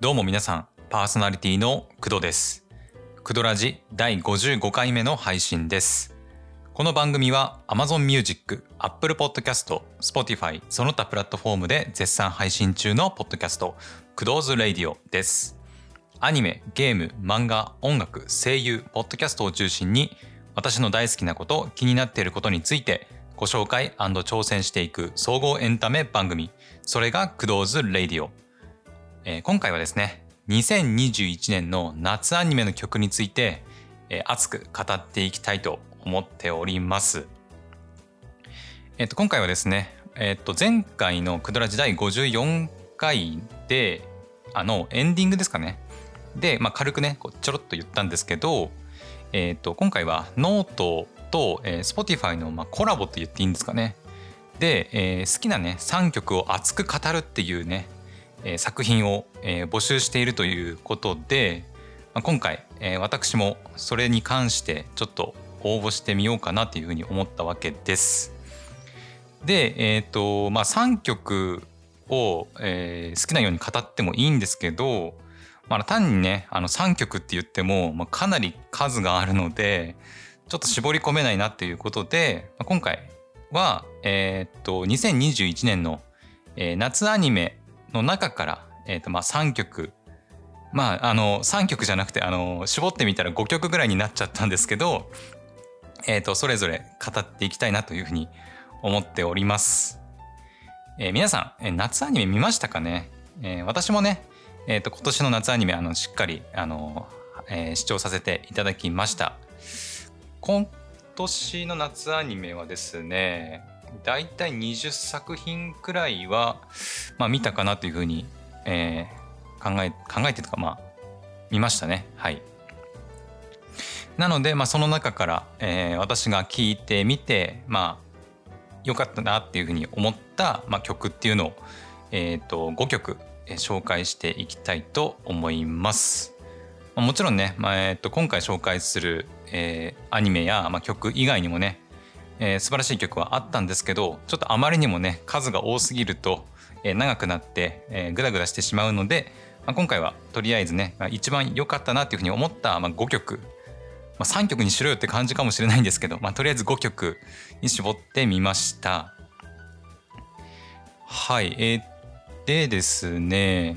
どうも皆さん、パーソナリティの工藤です。クドラジ第55回目の配信です。この番組は Amazon Music、Apple Podcast、Spotify その他プラットフォームで絶賛配信中のポッドキャスト、クドーズ・レイディオです。アニメ、ゲーム、漫画、音楽、声優、ポッドキャストを中心に私の大好きなこと、気になっていることについてご紹介挑戦していく総合エンタメ番組、それが Kudo's Radio。えー今回はですね2021年の夏アニメの曲について、えー熱く語っていきたいと思っております。えっと今回はですね、えっと前回のクドラジ第54回であのエンディングですかねで、まあ、軽くねこうちょろっと言ったんですけど、えっと今回はノートと、えー Spotify の、まあ、コラボと言っていいんですかねで、えー好きなね3曲を熱く語るっていうねえー作品を、えー募集しているということで、まあ、今回、えー私もそれに関してちょっと応募してみようかなというふうに思ったわけです。で、えっ、とまあ3曲を、えー好きなように語ってもいいんですけど、まあ、単にねあの3曲って言っても、まあ、かなり数があるのでちょっと絞り込めないなっていうことで、まあ、今回は、えっ、と2021年の、えー夏アニメの中から、えーとまあ、3曲まああの3曲じゃなくてあの絞ってみたら5曲ぐらいになっちゃったんですけど、えー、とそれぞれ語っていきたいなというふうに思っております。えー皆さん、え夏アニメ見ましたかね、えー私もね、えー、と今年の夏アニメあのしっかりあの、えー視聴させていただきました。今年の夏アニメはですねだいたい20作品くらいは、まあ、見たかなというふうに、えー考え考えてとかまあ見ましたねはいなので、まあ、その中から、えー私が聞いてみてまあ良かったなっていうふうに思った、まあ、曲っていうのを、えー、と5曲、えー紹介していきたいと思います。まあもちろんね、まあえー、と今回紹介する、えーアニメや、まあ、曲以外にもね、えー素晴らしい曲はあったんですけどちょっとあまりにもね数が多すぎると、えー長くなって、えー、グダグダしてしまうので、まあ、今回はとりあえずね、まあ、一番良かったなっていうふうに思った、まあ、5曲、まあ、3曲にしろよって感じかもしれないんですけど、まあ、とりあえず5曲に絞ってみました。はい、えーでですね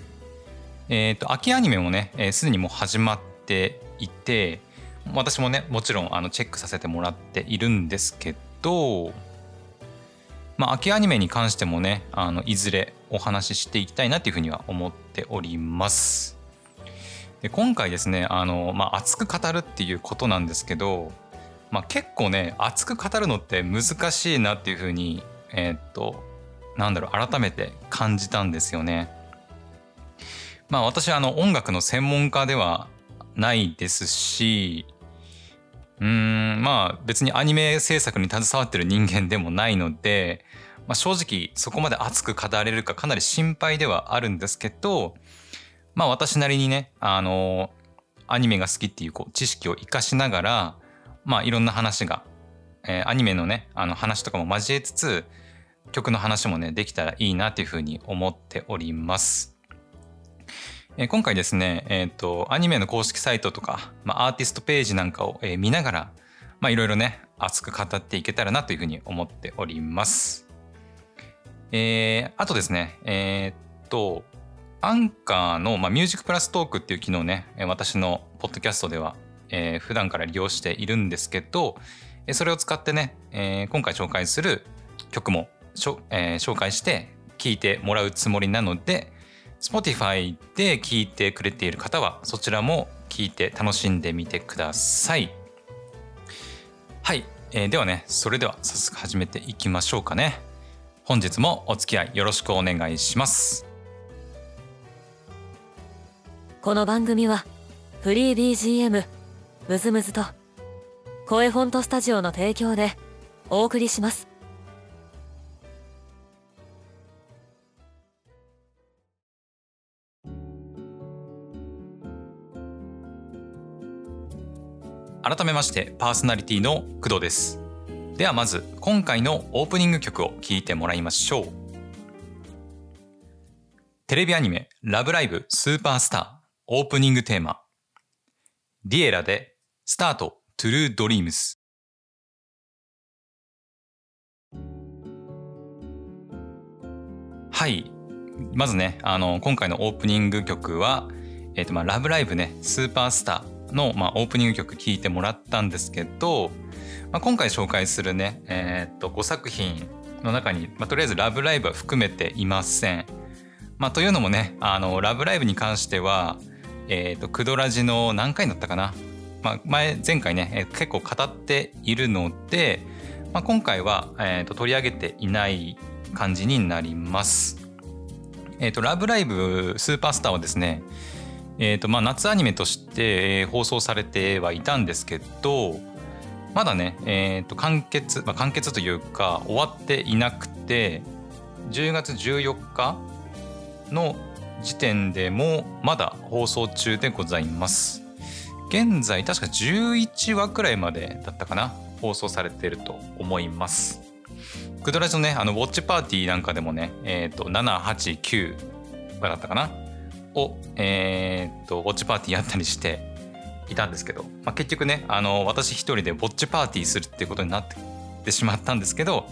えっ、と秋アニメもねえー、にもう始まっていて私もねもちろんあのチェックさせてもらっているんですけどまあ秋アニメに関してもねあのいずれお話ししていきたいなっていうふうには思っております。で今回ですねあの、まあ、熱く語るっていうことなんですけど、まあ、結構ね熱く語るのって難しいなっていうふうにえーっとなんだろう改めて感じたんですよね。まあ私はあの音楽の専門家ではないですしうんまあ別にアニメ制作に携わってる人間でもないので、まあ、正直そこまで熱く語れるかかなり心配ではあるんですけどまあ私なりにねあのアニメが好きっていうこう知識を生かしながらまあいろんな話が、えーアニメのねあの話とかも交えつつ曲の話もねできたらいいなっていうふうに思っております。え今回ですね、えー、とアニメの公式サイトとか、まあ、アーティストページなんかを、見ながらまあいろいろね熱く語っていけたらなというふうに思っております。えーあとですねえーっとアンカーの、まあ、ミュージックプラストークっていう機能ね私のポッドキャストでは、えー普段から利用しているんですけどそれを使ってね、えー今回紹介する曲も、えー紹介して聴いてもらうつもりなので Spotify で聴いてくれている方はそちらも聴いて楽しんでみてください。はい、えーではねそれでは早速始めていきましょうかね。本日もお付き合いよろしくお願いします。この番組はフリー BGM ムズムズと声フォントスタジオの提供でお送りします改めましてパーソナリティの工藤です。ではまず今回のオープニング曲を聴いてもらいましょう。テレビアニメ「ラブライブスーパースター」オープニングテーマ。ディエラで「スタートトゥルードリームス」はい。まずねあの今回のオープニング曲は「えーとまあ、ラブライブねスーパースターの」まあ、オープニング曲聴いてもらったんですけど、まあ、今回紹介するね、えー、と5作品の中に、まあ、とりあえず「ラブライブ!」は含めていません。まあ、というのもね「あのラブライブ!」に関しては、えー、とクドラジの何回だったかな、まあ、前前回ね、えー、結構語っているので、まあ、今回は、えー、と取り上げていない感じになります。えっ、と、ラブライブスーパースターはですね、え、ー、と、まあ、夏アニメとして放送されてはいたんですけど、まだね、え、ー、と、完結、まあ、完結というか、終わっていなくて、10月14日の時点でもまだ放送中でございます。現在、確か11話くらいまでだったかな、放送されていると思います。グドラジのね、あの、ウォッチパーティーなんかでもね、えっ、ー、と、7、8、9だったかなを、えっ、と、ウォッチパーティーやったりしていたんですけど、まあ、結局ね、あの、私一人でウォッチパーティーするっていうことになってしまったんですけど、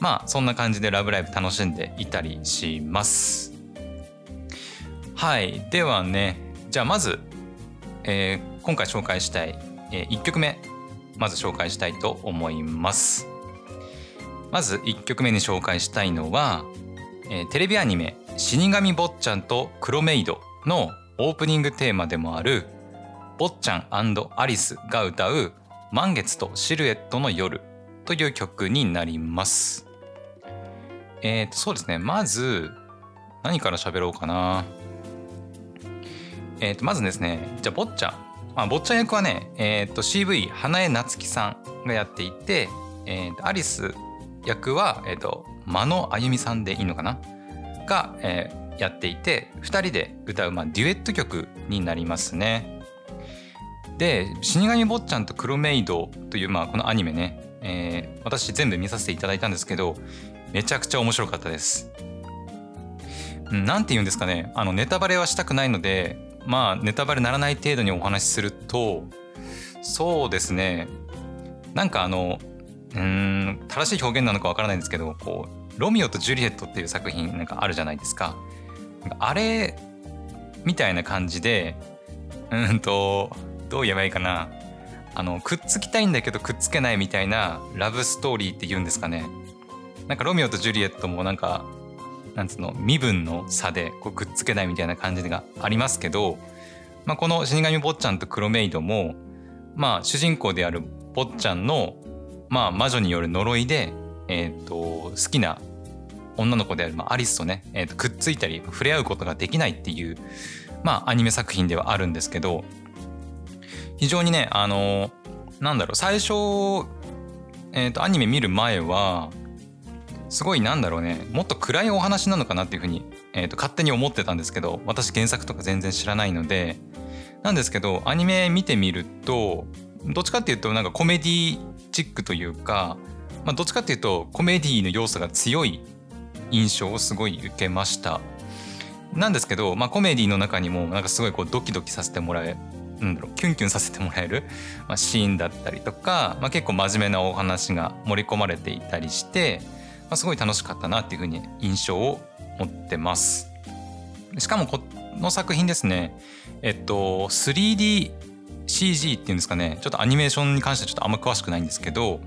まあ、そんな感じでラブライブ楽しんでいたりします。はい。ではね、じゃあまず、えー、今回紹介したい、えー、1曲目、まず紹介したいと思います。まず1曲目に紹介したいのは、えー、テレビアニメ「死神坊ちゃんとクロメイド」のオープニングテーマでもある坊ちゃんアリスが歌う「満月とシルエットの夜」という曲になります。えー、とそうですねまず何から喋ろうかな。えー、とまずですねじゃあ坊ちゃん、まあ、坊ちゃん役はね、えー、と CV 花江夏樹さんがやっていて、えー、とアリス役は、えーと、間野あゆみさんでいいのかなが、えー、やっていて2人で歌う、まあ、デュエット曲になりますね。で「死神坊ちゃんとクロメイド」という、まあ、このアニメね、えー、私全部見させていただいたんですけどめちゃくちゃ面白かったです。なんて言うんですかねあのネタバレはしたくないのでまあネタバレならない程度にお話しするとそうですねなんかあのうん正しい表現なのかわからないんですけどこうロミオとジュリエットっていう作品なんかあるじゃないですか。あれみたいな感じでうんとどう言えばいいかなあのくっつきたいんだけどくっつけないみたいなラブストーリーって言うんですかね。なんかロミオとジュリエットもなんかなんつうの身分の差でこうくっつけないみたいな感じがありますけど、まあ、この死神坊ちゃんとクロメイドもまあ主人公である坊ちゃんのまあ、魔女による呪いで、えーと、好きな女の子である、まあ、アリスとね、えーと、くっついたり触れ合うことができないっていう、まあ、アニメ作品ではあるんですけど非常にねあのなんだろう最初、えーと、アニメ見る前はすごいなんだろうねもっと暗いお話なのかなっていうふうに、えー、と勝手に思ってたんですけど私原作とか全然知らないのでなんですけどアニメ見てみるとどっちかっていうとなんかコメディチックというか、まあ、どっちかっていうとコメディの要素が強い印象をすごい受けました。なんですけど、まあ、コメディの中にもなんかすごいこうドキドキさせてもらえなんだろうキュンキュンさせてもらえる、まあ、シーンだったりとか、まあ、結構真面目なお話が盛り込まれていたりして、まあ、すごい楽しかったなっていうふうに印象を持ってます。しかもこの作品ですねえっと 3D CG っていうんですかねちょっとアニメーションに関してはちょっとあんま詳しくないんですけど、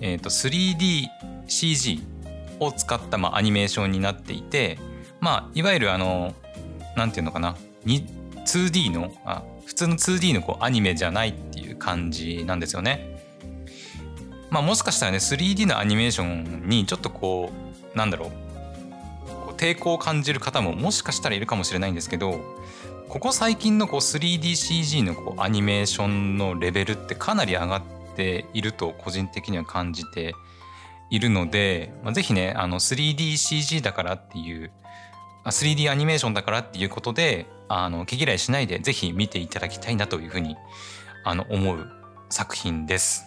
えー、と 3DCG を使ったまあアニメーションになっていてまあいわゆるあのなんていうのかな 2D のあ普通の 2D のこうアニメじゃないっていう感じなんですよね。まあもしかしたらね 3D のアニメーションにちょっとこうなんだろう抵抗を感じる方ももしかしたらいるかもしれないんですけどここ最近のこう 3DCG のこうアニメーションのレベルってかなり上がっていると個人的には感じているので、まあ、ぜひねあの 3DCG だからっていう 3D アニメーションだからっていうことであの毛嫌いしないでぜひ見ていただきたいなというふうにあの思う作品です。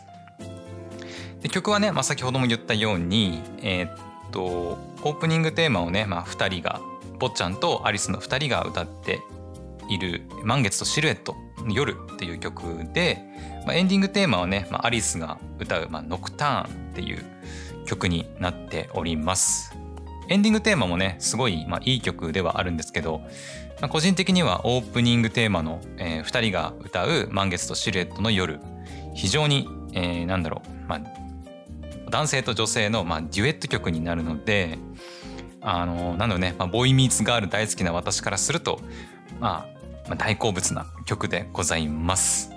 で曲はね、まあ、先ほども言ったように、えー、っとオープニングテーマをね、まあ、2人が坊ちゃんとアリスの2人が歌っている「満月とシルエット夜」っていう曲で、まあ、エンディングテーマはね、まあ、アリスが歌う、まあ、ノクターンっていう曲になっております。エンディングテーマもねすごい、まあ、いい曲ではあるんですけど、まあ、個人的にはオープニングテーマの、えー、2人が歌う「満月とシルエットの夜」非常に、えー、なんだろう、まあ、男性と女性の、まあ、デュエット曲になるのであのなんだろうね、まあ、ボーイミーツガール大好きな私からすると、まあ、まあ大好物な曲でございます。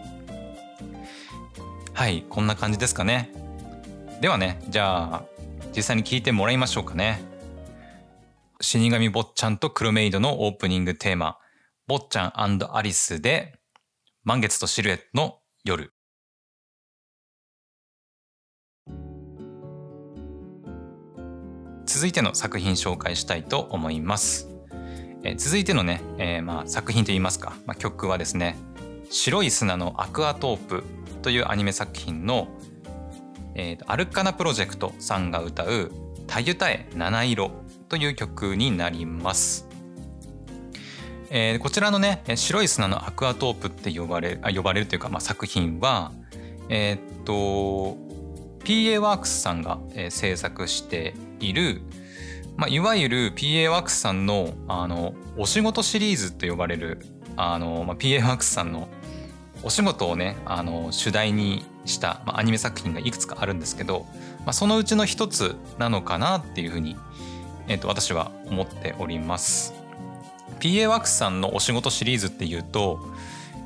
はいこんな感じですかね。ではねじゃあ実際に聴いてもらいましょうかね。死神坊ちゃんとクロメイドのオープニングテーマ「坊ちゃんアリス」で「満月とシルエットの夜」。続いての作品紹介したいと思います。え続いてのね、えー、まあ作品といいますか、まあ、曲はですね「白い砂のアクアトープ」というアニメ作品の、えーと、アルカナプロジェクトさんが歌う「たゆたえ七色」という曲になります。えー、こちらのね「白い砂のアクアトープ」って呼ばれあ呼ばれるというか、まあ、作品はえー、っと PA ワークスさんが、えー、制作している、まあ、いわゆる PA ワークスさんのあのお仕事シリーズと呼ばれるあの、まあ、PA ワークスさんのお仕事をねあの主題にした、まあ、アニメ作品がいくつかあるんですけど、まあ、そのうちの一つなのかなっていうふうに、えー、と私は思っております。PA ワークスさんのお仕事シリーズっていうと,、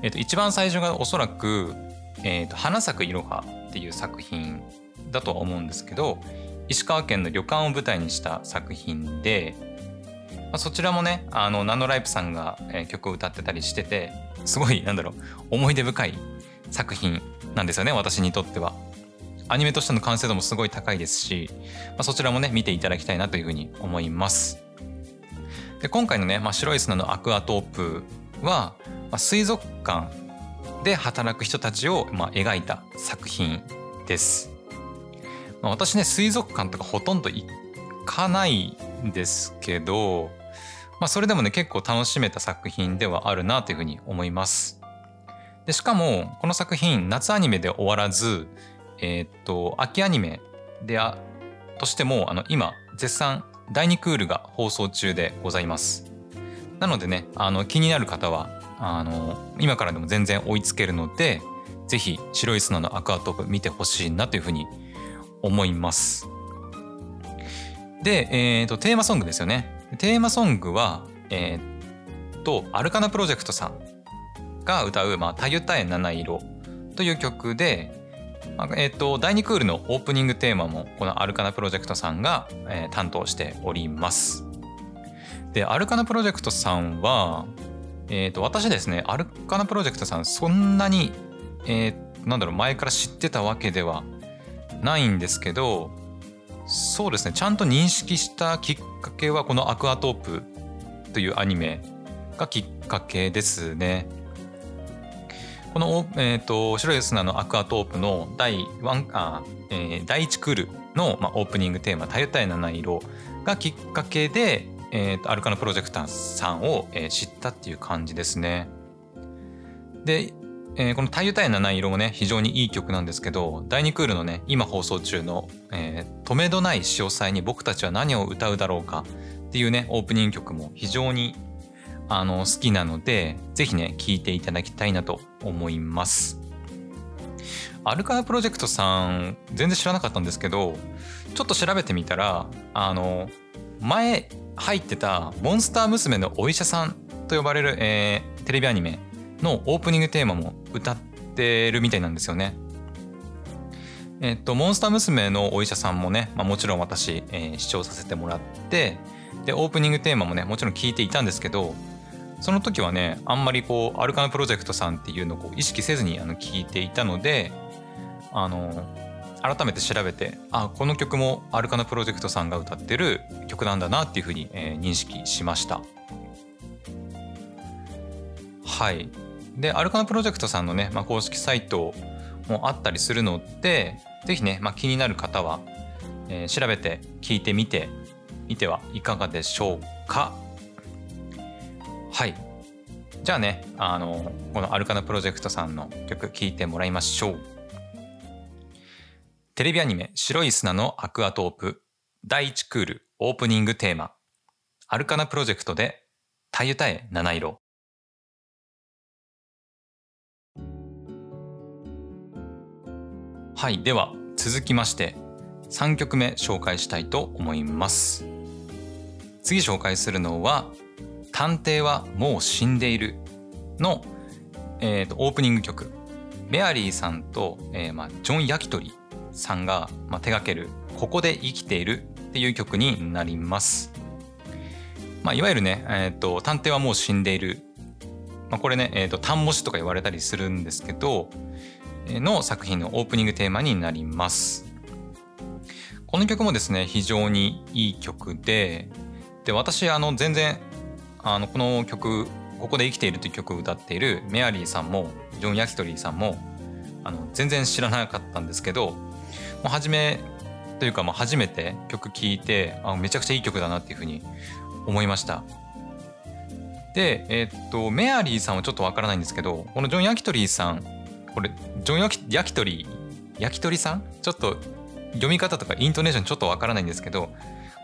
えー、と一番最初がおそらく「えー、と花咲くいろは」っていう作品だとは思うんですけど石川県の旅館を舞台にした作品で、まあ、そちらもねあのナノライプさんが、曲を歌ってたりしててすごいなんだろう思い出深い作品なんですよね私にとっては。アニメとしての完成度もすごい高いですし、まあ、そちらもね見ていただきたいなというふうに思います。で今回のね、まあ、白い砂のアクアトープは、まあ、水族館で働く人たちを、まあ、描いた作品です。まあ、私ね水族館とかほとんど行かないんですけど、まあ、それでもね結構楽しめた作品ではあるなというふうに思います。でしかもこの作品夏アニメで終わらず、えー、っと秋アニメであとしてもあの今絶賛第2クールが放送中でございます。なのでねあの気になる方はあの今からでも全然追いつけるので是非白い砂のアクアトープ見てほしいなというふうに思います。で、えーと、テーマソングですよね。テーマソングは、えー、とアルカナプロジェクトさんが歌う「まあ、たゆたえ七色」という曲で、えーと、第2クールのオープニングテーマもこのアルカナプロジェクトさんが、えー、担当しております。でアルカナプロジェクトさんは、えーと、私ですねアルカナプロジェクトさんそんなに、えー、なんだろう前から知ってたわけではないんですけどそうですねちゃんと認識したきっかけはこの「アクアトープ」というアニメがきっかけですね。この、えーと、白い砂のアクアトープの第1あ、えー、第1クールの、まあ、オープニングテーマ「たゆたい七色」がきっかけで、えーと、アルカナプロジェクターさんを、えー、知ったっていう感じですね。でえー、この「太陽太陽七色」もね非常にいい曲なんですけど第2クールのね今放送中の「えー、止めどない潮騒に僕たちは何を歌うだろうか」っていうねオープニング曲も非常にあの好きなので是非ね聴いていただきたいなと思います。アルカナプロジェクトさん全然知らなかったんですけどちょっと調べてみたらあの前入ってた「モンスター娘のお医者さん」と呼ばれる、えー、テレビアニメのオープニングテーマも歌ってるみたいなんですよね。えっと、モンスター娘のお医者さんもね、まあ、もちろん私、えー、視聴させてもらってでオープニングテーマもねもちろん聞いていたんですけどその時はねあんまりこうアルカナプロジェクトさんっていうのをう意識せずにあの聞いていたのであの改めて調べてあこの曲もアルカナプロジェクトさんが歌ってる曲なんだなっていうふうに、えー、認識しました。はいでアルカナプロジェクトさんのね、まあ、公式サイトもあったりするので是非ね、まあ、気になる方は、えー、調べて聞いてみてみてはいかがでしょうかはい。じゃあねあのこのアルカナプロジェクトさんの曲聴いてもらいましょう。テレビアニメ「白い砂のアクアトープ」第1クールオープニングテーマ。アルカナプロジェクトで「たゆたえ七色」はいでは続きまして3曲目紹介したいと思います。次紹介するのは「探偵はもう死んでいる」の、えーと、オープニング曲メアリーさんと、えーまあ、ジョン・ヤキトリさんが、まあ、手掛ける「ここで生きている」っていう曲になります。まあ、いわゆるね、えーと、探偵はもう死んでいる、まあ、これね、えーと、単模詞とか言われたりするんですけどの作品のオープニングテーマになります。この曲もですね非常にいい曲でで私あの全然あのこの曲「ここで生きている」という曲を歌っているメアリーさんもジョン・ヤキトリーさんもあの全然知らなかったんですけどもう初めというかもう初めて曲聴いてあめちゃくちゃいい曲だなっていうふうに思いました。で、えー、っとメアリーさんはちょっとわからないんですけどこのジョン・ヤキトリーさんこれジョンヤキ・ヤキトリー焼き鳥さん？ちょっと読み方とかイントネーションちょっとわからないんですけど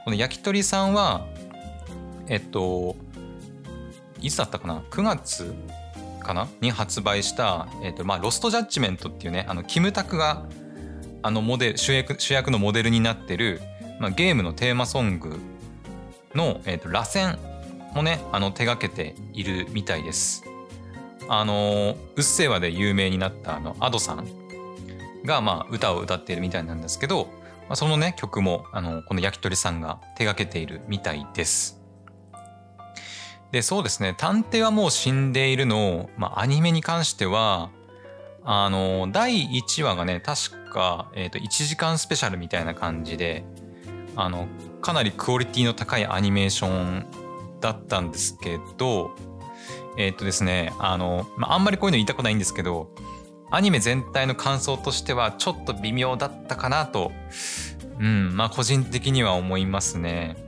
この焼き鳥さんはえっといつだったかな？9月かな？に発売した、えっとまあ、ロストジャッジメントっていうねあのキムタクがあのモデル主役主役のモデルになってる、まあ、ゲームのテーマソングの、えっと、螺旋もねあの手がけているみたいです。あの「うっせぇわ」で有名になったあの Ado さんがまあ歌を歌っているみたいなんですけど、まあ、そのね曲もあのこの焼き鳥さんが手がけているみたいです。でそうですね「探偵はもう死んでいるの」まあ、アニメに関してはあの第1話がね確か、えー、と1時間スペシャルみたいな感じであのかなりクオリティの高いアニメーションだったんですけどえっ、ー、とですねあの、まあ、あんまりこういうの言いたくないんですけどアニメ全体の感想としてはちょっと微妙だったかなと、うん、まあ個人的には思いますね。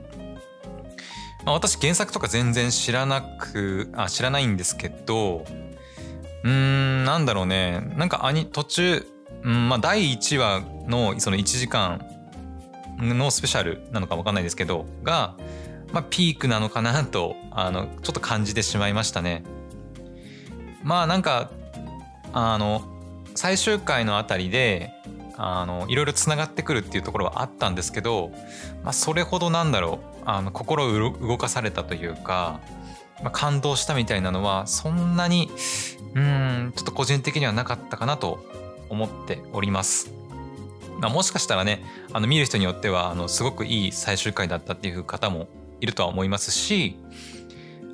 まあ、私原作とか全然知らなく、あ、知らないんですけど、うん、なんだろうね。なんかアニ、途中、うん、まあ第1話のその1時間のスペシャルなのかわかんないですけど、が、まあピークなのかなと、あの、ちょっと感じてしまいましたね。まあなんか、あの、最終回のあたりであのいろいろつながってくるっていうところはあったんですけど、まあ、それほどなんだろうあの心を動かされたというか、まあ、感動したみたいなのはそんなにうんちょっと個人的にはなかったかなと思っております。まあ、もしかしたらねあの見る人によってはあのすごくいい最終回だったっていう方もいるとは思いますし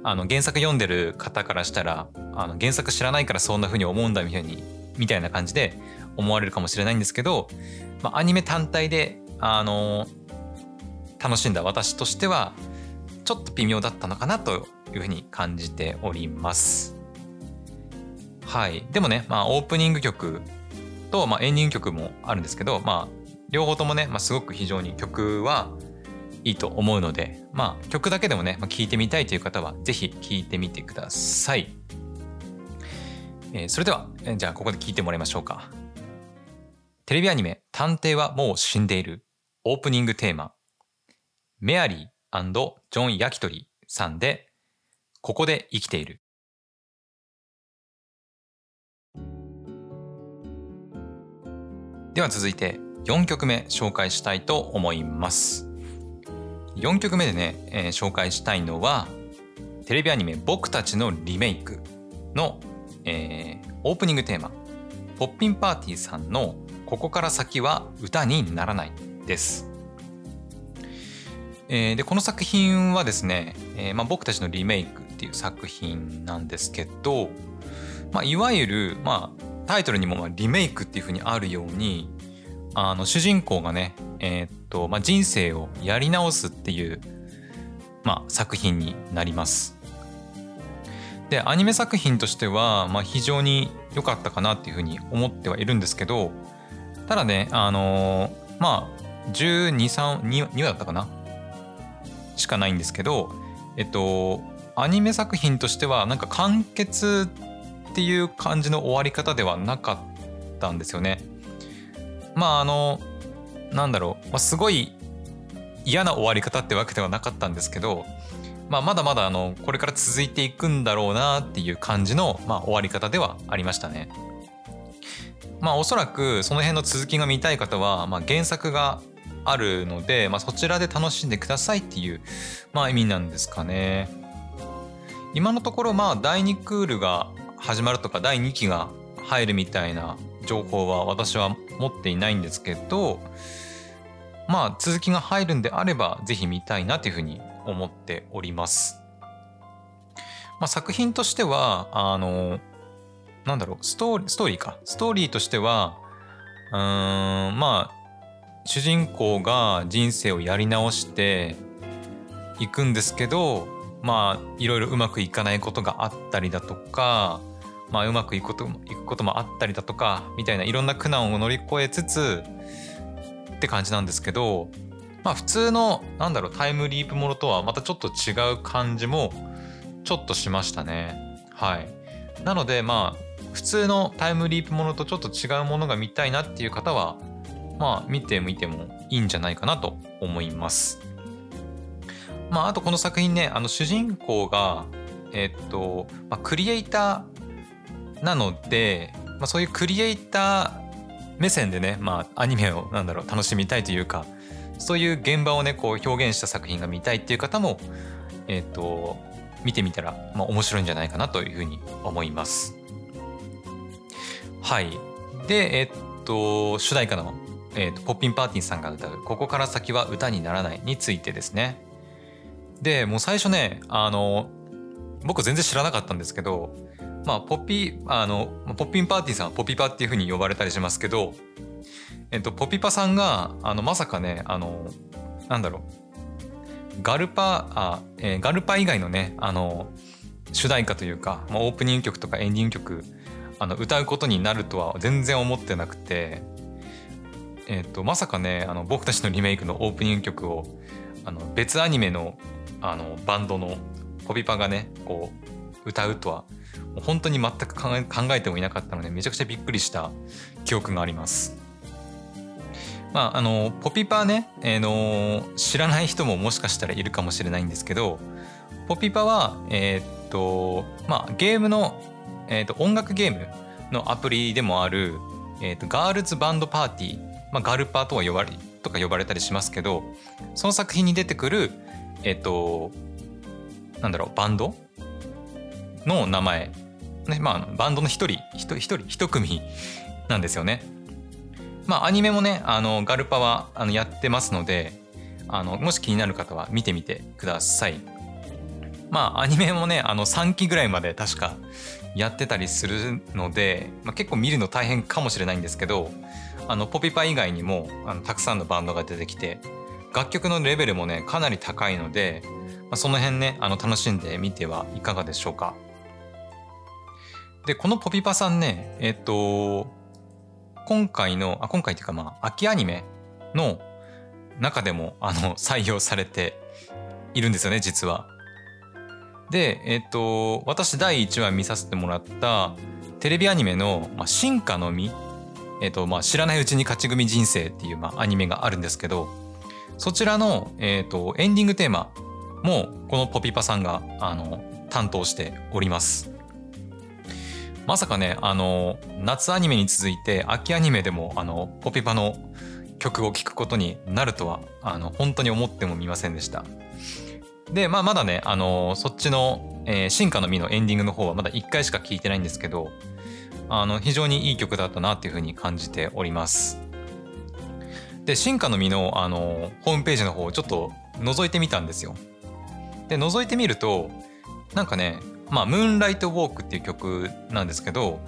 あの原作読んでる方からしたらあの原作知らないからそんな風に思うんだみたいにみたいな感じで思われるかもしれないんですけど、まあ、アニメ単体で、あの楽しんだ私としてはちょっと微妙だったのかなというふうに感じております。はい、でもね、まあ、オープニング曲と、まあ、エンディング曲もあるんですけど、まあ、両方ともね、まあ、すごく非常に曲はいいと思うので、まあ、曲だけでもね、まあ、聴いてみたいという方は是非聴いてみてください。えー、それでは、え、じゃあここで聞いてもらいましょうか。テレビアニメ「探偵はもう死んでいる」オープニングテーマメアリージョン・ヤキトリさんで「ここで生きている」では続いて4曲目紹介したいと思います4曲目でね、えー、紹介したいのはテレビアニメ「僕たちのリメイク」のえー、オープニングテーマポッピンパーティーさんの「ここから先は歌にならない」です。えー、でこの作品はですね、えーまあ、僕たちのリメイクっていう作品なんですけど、まあ、いわゆる、まあ、タイトルにもまあリメイクっていうふうにあるようにあの主人公がね、えー、っとまあ、人生をやり直すっていう、まあ、作品になります。でアニメ作品としては、まあ、非常に良かったかなっていうふうに思ってはいるんですけどただねあのー、まあ123 2, 2話だったかなしかないんですけどえっとアニメ作品としてはなんか完結っていう感じの終わり方ではなかったんですよね。まああのなんだろう、まあ、すごい嫌な終わり方ってわけではなかったんですけど、まあ、まだまだあのこれから続いていくんだろうなっていう感じの、まあ、終わり方ではありましたね。まあおそらくその辺の続きが見たい方は、まあ、原作があるので、まあ、そちらで楽しんでくださいっていう、まあ、意味なんですかね。今のところまあ第2クールが始まるとか第2期が入るみたいな情報は私は持っていないんですけどまあ続きが入るんであればぜひ見たいなというふうに思っております。まあ、作品としてはあのなんだろうストーリーストーリーかストーリーとしてはうーんまあ主人公が人生をやり直していくんですけどまあいろいろうまくいかないことがあったりだとかまあうまくいくこといくこともあったりだとかみたいないろんな苦難を乗り越えつつって感じなんですけどまあ普通のなんだろうタイムリープものとはまたちょっと違う感じもちょっとしましたね。はい。なのでまあ普通のタイムリープものとちょっと違うものが見たいなっていう方はまあ見てみてもいいんじゃないかなと思いますまああとこの作品ねあの主人公がえっと、まあ、クリエイターなので、まあ、そういうクリエイター目線でね、まあ、アニメをなんだろう楽しみたいというかそういう現場をねこう表現した作品が見たいっていう方も、えっ、と見てみたら、まあ、面白いんじゃないかなというふうに思います。はい。で、えっ、と主題歌の、えーと、ポッピンパーティーさんが歌う「ここから先は歌にならない」についてですね。でもう最初ねあの僕全然知らなかったんですけどまあ、ポピ、あの、ポッピンパーティーさんはポピパっていうふうに呼ばれたりしますけど、えっと、ポピパさんが、あの、まさかね、あの、なんだろう、ガルパ、あ、えー、ガルパ以外のね、あの、主題歌というか、まあ、オープニング曲とかエンディング曲、あの、歌うことになるとは全然思ってなくて、えっと、まさかね、あの、僕たちのリメイクのオープニング曲を、あの、別アニメの、あの、バンドのポピパがね、こう、歌うとはう本当に全く考えてもいなかったのでめちゃくちゃびっくりした記憶があります。まあ、あのポピパね、えー、の知らない人ももしかしたらいるかもしれないんですけどポピパは、えー、っとまあ、ゲームの、えー、っと音楽ゲームのアプリでもある、えー、っとガールズバンドパーティー、まあ、ガルパーとは呼ばれとか呼ばれたりしますけどその作品に出てくるえっとなんだろうバンド？の名前ねまあ、バンドの一人一人一組なんですよね。まあアニメもねあのガルパはあのやってますのであのもし気になる方は見てみてください。まあアニメもねあの3期ぐらいまで確かやってたりするので、まあ、結構見るの大変かもしれないんですけどあのポピパ以外にもあのたくさんのバンドが出てきて楽曲のレベルもねかなり高いので、まあ、その辺ねあの楽しんでみてはいかがでしょうか。で、このポピパさんね、えっと、今回の、あ、今回っていうかまあ、秋アニメの中でも、あの、採用されているんですよね、実は。で、えっと、私第1話見させてもらったテレビアニメの、まあ、進化の実、えっと、まあ、知らないうちに勝ち組人生っていう、まあ、アニメがあるんですけど、そちらの、えっと、エンディングテーマも、このポピパさんが、あの、担当しております。まさかねあの夏アニメに続いて秋アニメでもあのポピパの曲を聴くことになるとはあの本当に思ってもみませんでした。で、まあ、まだねあのそっちの、えー、進化の実のエンディングの方はまだ1回しか聴いてないんですけどあの非常にいい曲だったなっていうふうに感じております。で進化の実のあのホームページの方をちょっと覗いてみたんですよ。で覗いてみるとなんかねまあ、ムーンライトウォークっていう曲なんですけど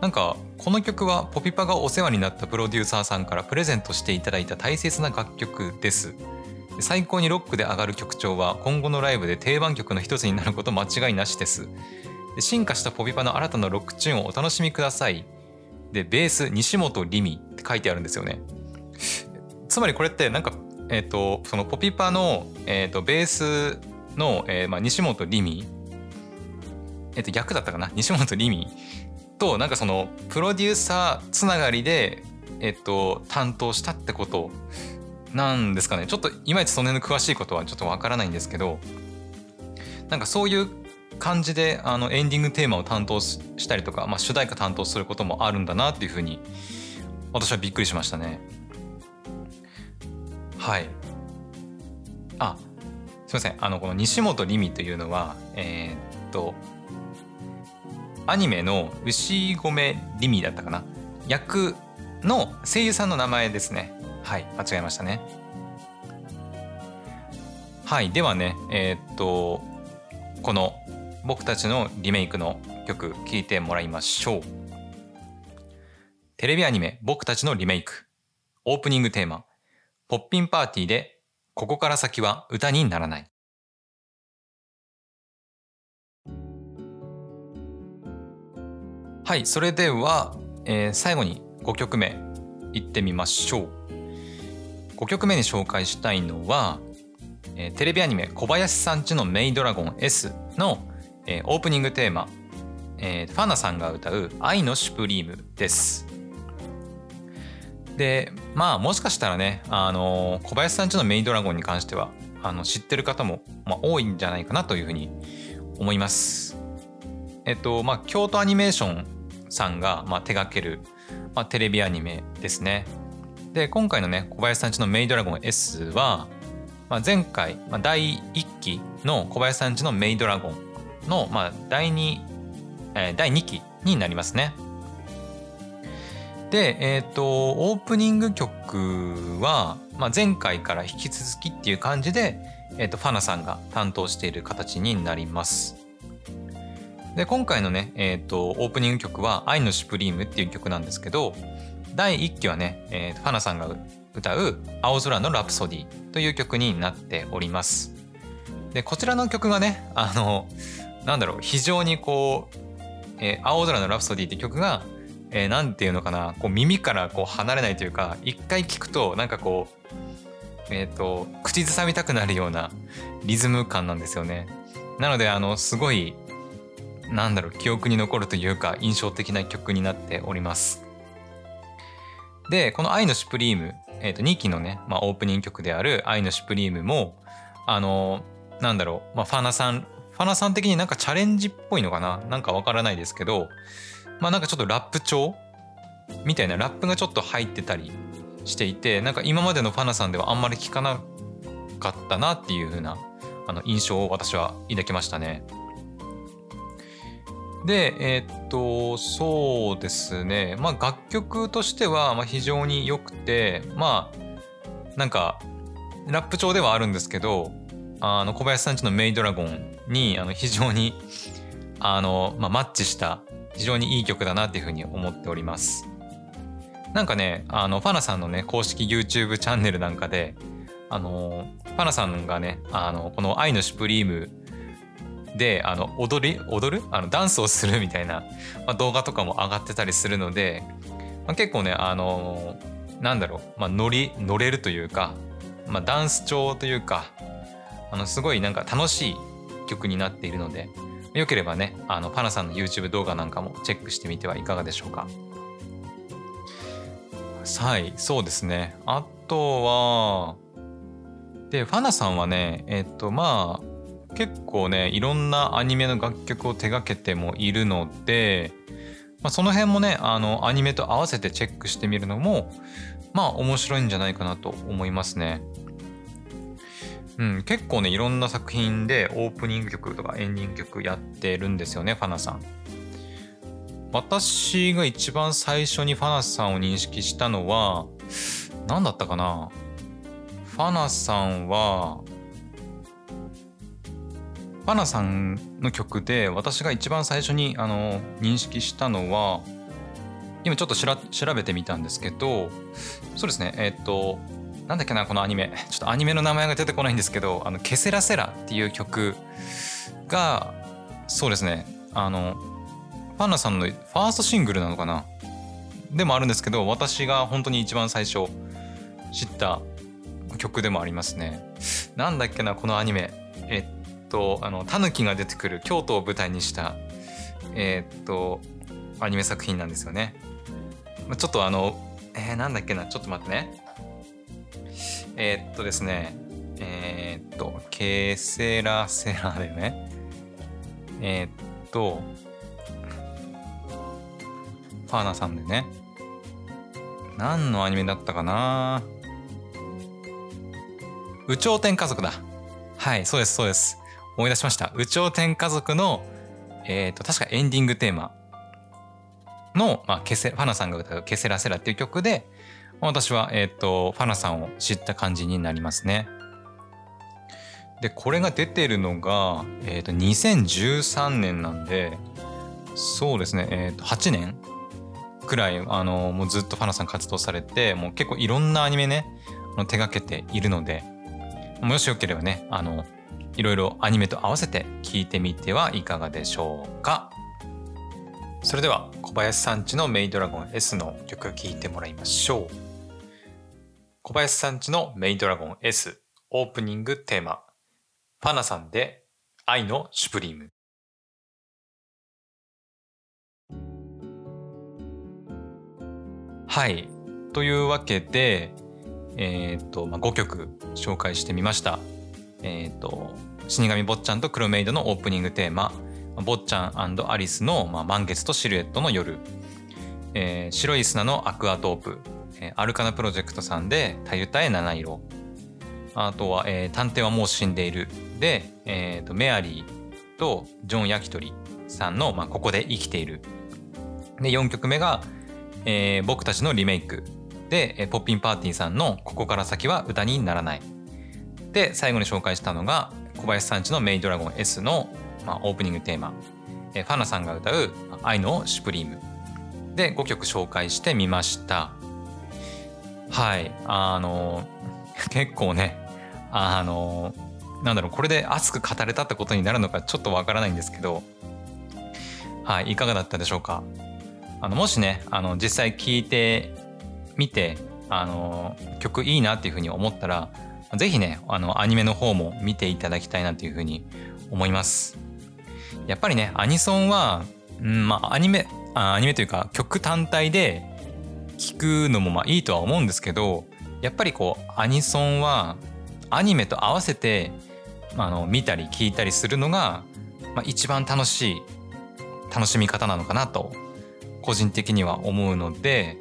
なんかこの曲はポピパがお世話になったプロデューサーさんからプレゼントしていただいた大切な楽曲です最高にロックで上がる曲調は今後のライブで定番曲の一つになること間違いなしです進化したポピパの新たなロックチューンをお楽しみください。でベース西本リミって書いてあるんですよね。つまりこれってなんかえっ、ー、とそのポピパの、えーと、ベースの、えーまあ、西本リミえっと逆だったかな？西本リミとなんかそのプロデューサーつながりでえっと担当したってことなんですかね。ちょっといまいちその辺の詳しいことはちょっとわからないんですけどなんかそういう感じであのエンディングテーマを担当したりとか、まあ、主題歌担当することもあるんだなっていうふうに私はびっくりしましたね。はい。あすいません。あのこの西本りみというのはえー、っとアニメの牛込りみだったかな？役の声優さんの名前ですね。はい間違えましたね。はいではねえー、っとこの僕たちのリメイクの曲聴いてもらいましょう。テレビアニメ僕たちのリメイク。オープニングテーマ。ポッピンパーティーでここから先は歌にならない。はいそれでは、えー、最後に5曲目いってみましょう。5曲目に紹介したいのは、えー、テレビアニメ「小林さんちのメイドラゴン S の」えー、オープニングテーマ、えー、ファナさんが歌う「愛のシュプリーム」ですでまあもしかしたらねあの小林さんちのメイドラゴンに関してはあの知ってる方も、まあ、多いんじゃないかなというふうに思います。えっとまあ京都アニメーションさんが、まあ、手掛ける、まあ、テレビアニメですね。で今回のね小林さんちのメイドラゴン S は、まあ、前回、まあ、第1期の小林さんちのメイドラゴンの、まあ、第2、え、第2期になりますね。で、えっ、ー、と、オープニング曲は、まあ、前回から引き続きっていう感じで、えっ、ー、と、ファナさんが担当している形になります。で、今回のね、えっ、ー、と、オープニング曲は、愛のシュプリームっていう曲なんですけど、第1期はね、えー、ファナさんが歌う青空のラプソディという曲になっております。で、こちらの曲がね、あの、なんだろう、非常にこう、えー、青空のラプソディって曲が、えー、なんていうのかなこう耳からこう離れないというか一回聞くとなんかこうえっ、ー、と口ずさみたくなるようなリズム感なんですよね。なのであのすごいなんだろう記憶に残るというか印象的な曲になっております。でこの「愛のシュプリーム」えー、と2期のね、まあ、オープニング曲である「愛のシュプリームも」あのなんだろう、まあ、ファナさんファナさん的になんかチャレンジっぽいのかな？なんかわからないですけどまあなんかちょっとラップ調？みたいなラップがちょっと入ってたりしていてなんか今までのファナさんではあんまり聞かなかったなっていう風なあの印象を私は抱きましたね。でえー、っとそうですね。まあ楽曲としてはまあ非常に良くてまあなんかラップ調ではあるんですけどあの小林さんちのメイドラゴンにあの非常にあの、まあ、マッチした非常にいい曲だなっていうふうに思っております。なんかね、あの、ファナさんのね、公式 YouTube チャンネルなんかで、あの、ファナさんがね、あの、この愛のシュプリームで、あの、踊り、踊る？あの、ダンスをするみたいな、まあ、動画とかも上がってたりするので、まあ、結構ね、あの、なんだろう、まあ、乗り、乗れるというか、まあ、ダンス調というか、あの、すごいなんか楽しい曲になっているので、よければね、あの、パナさんの YouTube 動画なんかもチェックしてみてはいかがでしょうか。はい、そうですね。あとは、で、ファナさんはね、えっと、まあ、結構ね、いろんなアニメの楽曲を手掛けてもいるので、まあ、その辺もね、あの、アニメと合わせてチェックしてみるのも、まあ、面白いんじゃないかなと思いますね。うん、結構ねいろんな作品でオープニング曲とかエンディング曲やってるんですよねファナさん。私が一番最初にファナさんを認識したのは何だったかな？ファナさんはファナさんの曲で私が一番最初にあの認識したのは今ちょっと調べてみたんですけどそうですねえっ、となんだっけなこのアニメ。ちょっとアニメの名前が出てこないんですけど「あのケセラセラ」っていう曲がそうですね。あのファンナさんのファーストシングルなのかな。でもあるんですけど私が本当に一番最初知った曲でもありますね。なんだっけなこのアニメ。えっとあのタヌキが出てくる京都を舞台にしたえ、っとアニメ作品なんですよね。ちょっとあのえー、なんだっけなちょっと待ってね。えー、っとですねえー、っとケセラセラだよね。えー、っとファーナさんでね。何のアニメだったかな？宇頂天家族だ。はい、そうです、そうです。思い出しました。宇頂天家族の、えっ、と、確かエンディングテーマの、まあ、ケセ、ファナさんが歌うケセラセラっていう曲で、私は、えっ、ー、と、ファナさんを知った感じになりますね。で、これが出てるのが、えっ、ー、と、2013年なんで、そうですね、えっ、と、8年くらい、あの、もうずっとファナさん活動されて、もう結構いろんなアニメね、手がけているので、もしよければね、あの、いろいろアニメと合わせて聞いてみてはいかがでしょうか。それでは小林さんちのメイドラゴン S の曲聴いてもらいましょう。小林さんちのメイドラゴン S オープニングテーマ、ファナさんで愛のシュプリーム。はい。というわけで、えっ、ー、と、まあ、5曲紹介してみました。えっ、ー、と、死神坊ちゃんと黒メイドのオープニングテーマ、坊ちゃんアリスの、まあ、満月とシルエットの夜、えー、白い砂のアクアトープ、えー、アルカナプロジェクトさんで「たゆたえ七色」あとは、えー「探偵はもう死んでいる」で、えーと、メアリーとジョン・ヤキトリさんの、まあ「ここで生きている」で4曲目が、えー「僕たちのリメイク」で、ポッピンパーティーさんのここから先は歌にならない。で、最後に紹介したのが、小林さんちのメイドラゴン S の、まあ、オープニングテーマ、ファナさんが歌う愛のシュプリーム。で5曲紹介してみました。はい。あの、結構ね、あの、なんだろう、これで熱く語れたってことになるのかちょっとわからないんですけど、はい、いかがだったでしょうか？あの、もしね、あの、実際聞いて見てあの曲いいなっていうふうに思ったら是非ねあのアニメの方も見ていただきたいなっていうふうに思いますやっぱりねアニソンは、うん、まあアニメアニメというか曲単体で聴くのもまあいいとは思うんですけどやっぱりこうアニソンはアニメと合わせてあの見たり聞いたりするのが、まあ、一番楽しい楽しみ方なのかなと個人的には思うので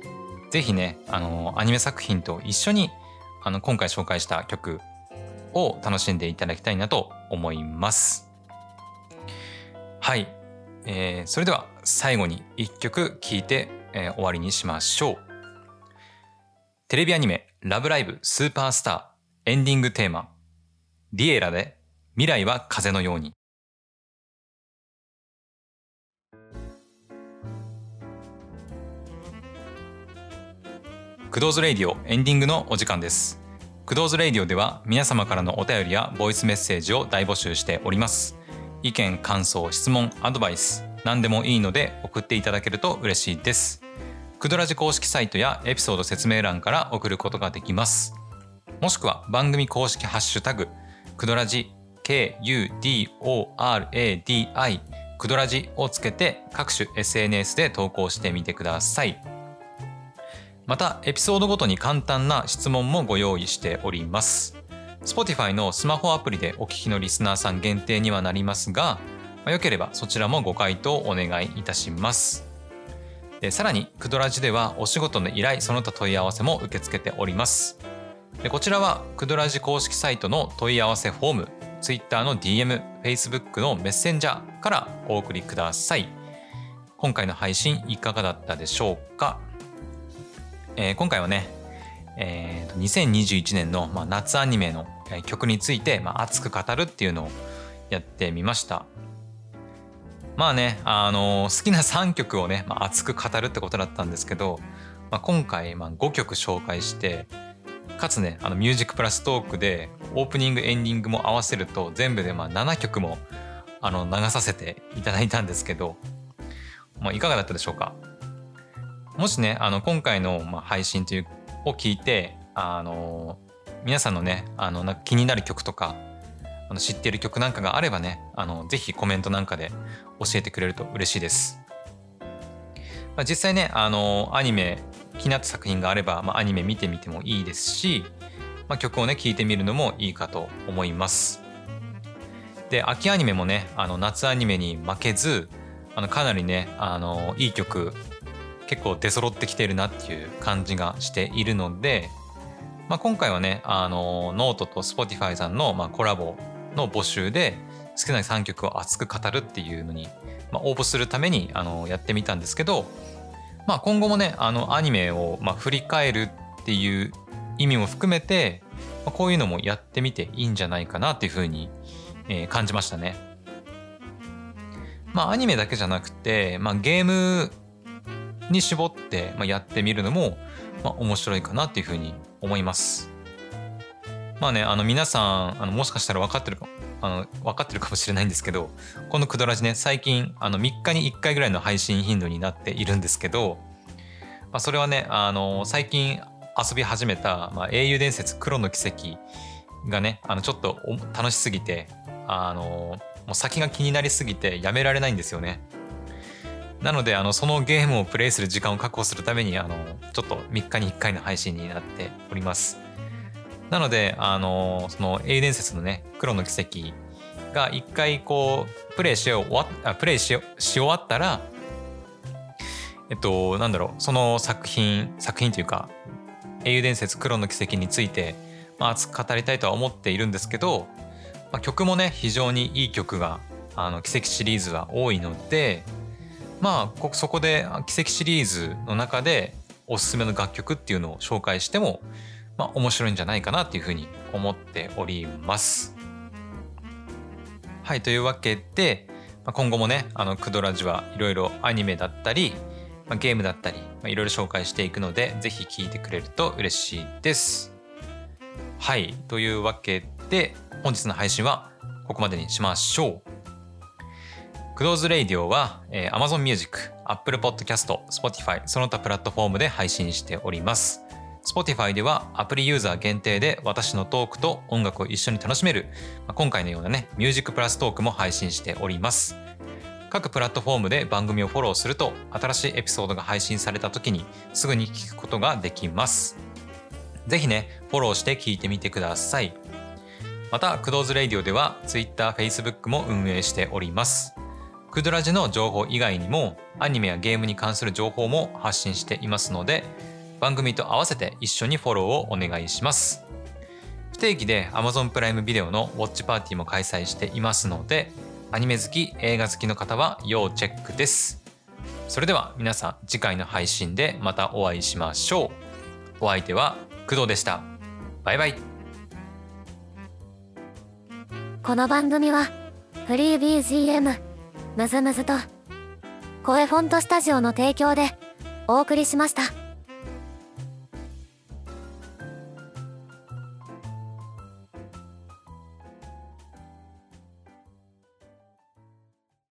ぜひね、あの、アニメ作品と一緒に、あの、今回紹介した曲を楽しんでいただきたいなと思います。はい。えー、それでは最後に一曲聴いて、えー、終わりにしましょう。テレビアニメラブライブスーパースターエンディングテーマ、リエラで未来は風のように。 Kudo's Radio エンディングのお時間です。 Kudo's Radio では皆様からのお便りやボイスメッセージを大募集しております。意見感想質問アドバイス何でもいいので送っていただけると嬉しいです。クドラジ公式サイトやエピソード説明欄から送ることができます。もしくは番組公式ハッシュタグクドラジ KUDORADI クドラジをつけて各種 SNS で投稿してみてください。またエピソードごとに簡単な質問もご用意しております。Spotify のスマホアプリでお聞きのリスナーさん限定にはなりますが、まあ、よければそちらもご回答お願いいたします。でさらにクドラジではお仕事の依頼その他問い合わせも受け付けております。でこちらはクドラジ公式サイトの問い合わせフォーム Twitter の DM、Facebook のメッセンジャーからお送りください。今回の配信いかがだったでしょうか？えー、今回はね、えー、2021年の、まあ、夏アニメの曲について、まあ、熱く語るっていうのをやってみました。まあね、あのー、好きな3曲をね、まあ、熱く語るってことだったんですけど、まあ、今回、まあ、5曲紹介してかつねあのミュージックプラストークでオープニングエンディングも合わせると全部でまあ7曲もあの流させていただいたんですけど、まあ、いかがだったでしょうか？もしねあの今回のまあ配信というを聞いてあの皆さんのねあの気になる曲とかあの知っている曲なんかがあればねあのぜひコメントなんかで教えてくれると嬉しいです、まあ、実際ねあのアニメ気になった作品があれば、まあ、アニメ見てみてもいいですし、まあ、曲をね聴いてみるのもいいかと思います。で秋アニメもねあの夏アニメに負けずあのかなりねあのいい曲結構出揃ってきてるなっていう感じがしているので、まあ、今回はねあのノートと Spotify さんの、まあ、コラボの募集で好きな3曲を熱く語るっていうのに、まあ、応募するためにあのやってみたんですけど、まあ、今後もねあのアニメを、まあ、振り返るっていう意味も含めて、まあ、こういうのもやってみていいんじゃないかなっていうふうに、えー、感じましたね。まあアニメだけじゃなくて、まあ、ゲームに絞って、まあ、やってみるのも、まあ、面白いかなっていうふうに思います。まあね、あの皆さんあのもしかしたら分かってるかあの分かってるかもしれないんですけどこの「くだらじね」最近あの3日に1回ぐらいの配信頻度になっているんですけど、まあ、それはねあの最近遊び始めた、まあ、英雄伝説黒の奇跡がねあのちょっと楽しすぎてあのもう先が気になりすぎてやめられないんですよね。なのであのそのゲームをプレイする時間を確保するためにあのちょっと3日に1回の配信になっております。なのであのその英伝説のね黒の奇跡が1回こうプレイし終わあプレイしし終わったらえっとなんだろうその作品作品というか英雄伝説黒の奇跡について、まあ、熱く語りたいとは思っているんですけど、まあ、曲もね非常にいい曲があの奇跡シリーズは多いのでまあそこで奇跡シリーズの中でおすすめの楽曲っていうのを紹介しても、まあ、面白いんじゃないかなっていうふうに思っております。はいというわけで、まあ、今後もねあのクドラジはいろいろアニメだったり、まあ、ゲームだったりいろいろ紹介していくのでぜひ聴いてくれると嬉しいです。はいというわけで本日の配信はここまでにしましょう。クローズレイディオは、えー、Amazon Music、Apple Podcast、Spotify その他プラットフォームで配信しております。Spotify ではアプリユーザー限定で私のトークと音楽を一緒に楽しめる、今回のようなね、ミュージックプラストークも配信しております。各プラットフォームで番組をフォローすると新しいエピソードが配信された時にすぐに聞くことができます。ぜひね、フォローして聞いてみてください。また、クドーズレイディオでは Twitter、Facebook も運営しております。クドラジの情報以外にもアニメやゲームに関する情報も発信していますので番組と合わせて一緒にフォローをお願いします。不定期で Amazon プライムビデオのウォッチパーティーも開催していますのでアニメ好き映画好きの方は要チェックです。それでは皆さん次回の配信でまたお会いしましょう。お相手は工藤でした。バイバイ。この番組はフリー BGM むずむずと声フォントスタジオの提供でお送りしました。